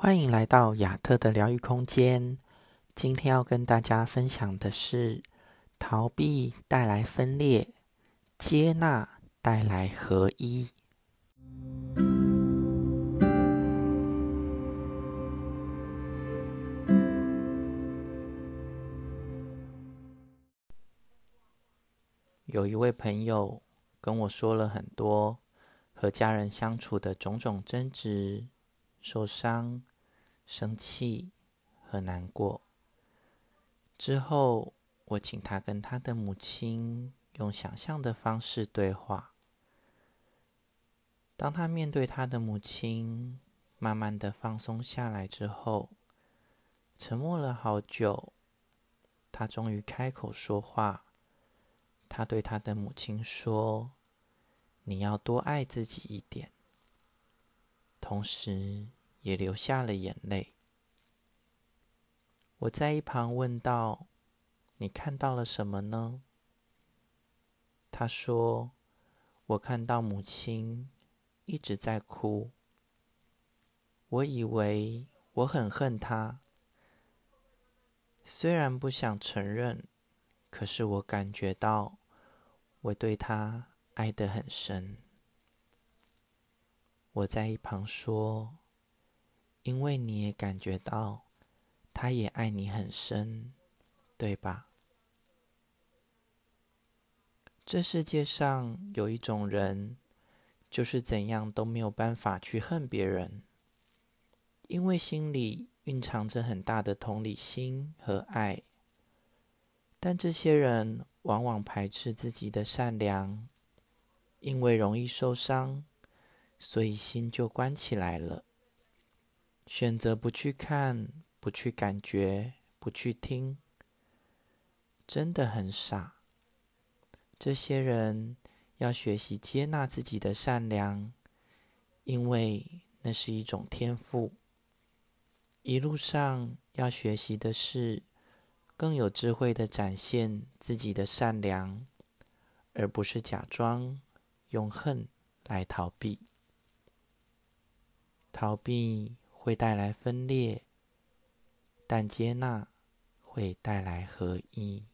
欢迎来到亚特的疗愈空间。今天要跟大家分享的是：逃避带来分裂，接纳带来合一。有一位朋友跟我说了很多和家人相处的种种争执、受伤。生气和难过之后，我请他跟他的母亲用想象的方式对话。当他面对他的母亲，慢慢的放松下来之后，沉默了好久，他终于开口说话。他对他的母亲说：“你要多爱自己一点。”同时，也流下了眼泪。我在一旁问道：“你看到了什么呢？”他说：“我看到母亲一直在哭。我以为我很恨她，虽然不想承认，可是我感觉到我对她爱得很深。”我在一旁说。因为你也感觉到，他也爱你很深，对吧？这世界上有一种人，就是怎样都没有办法去恨别人，因为心里蕴藏着很大的同理心和爱。但这些人往往排斥自己的善良，因为容易受伤，所以心就关起来了。选择不去看，不去感觉，不去听，真的很傻。这些人要学习接纳自己的善良，因为那是一种天赋。一路上要学习的是更有智慧的展现自己的善良，而不是假装用恨来逃避。逃避。会带来分裂，但接纳会带来合一。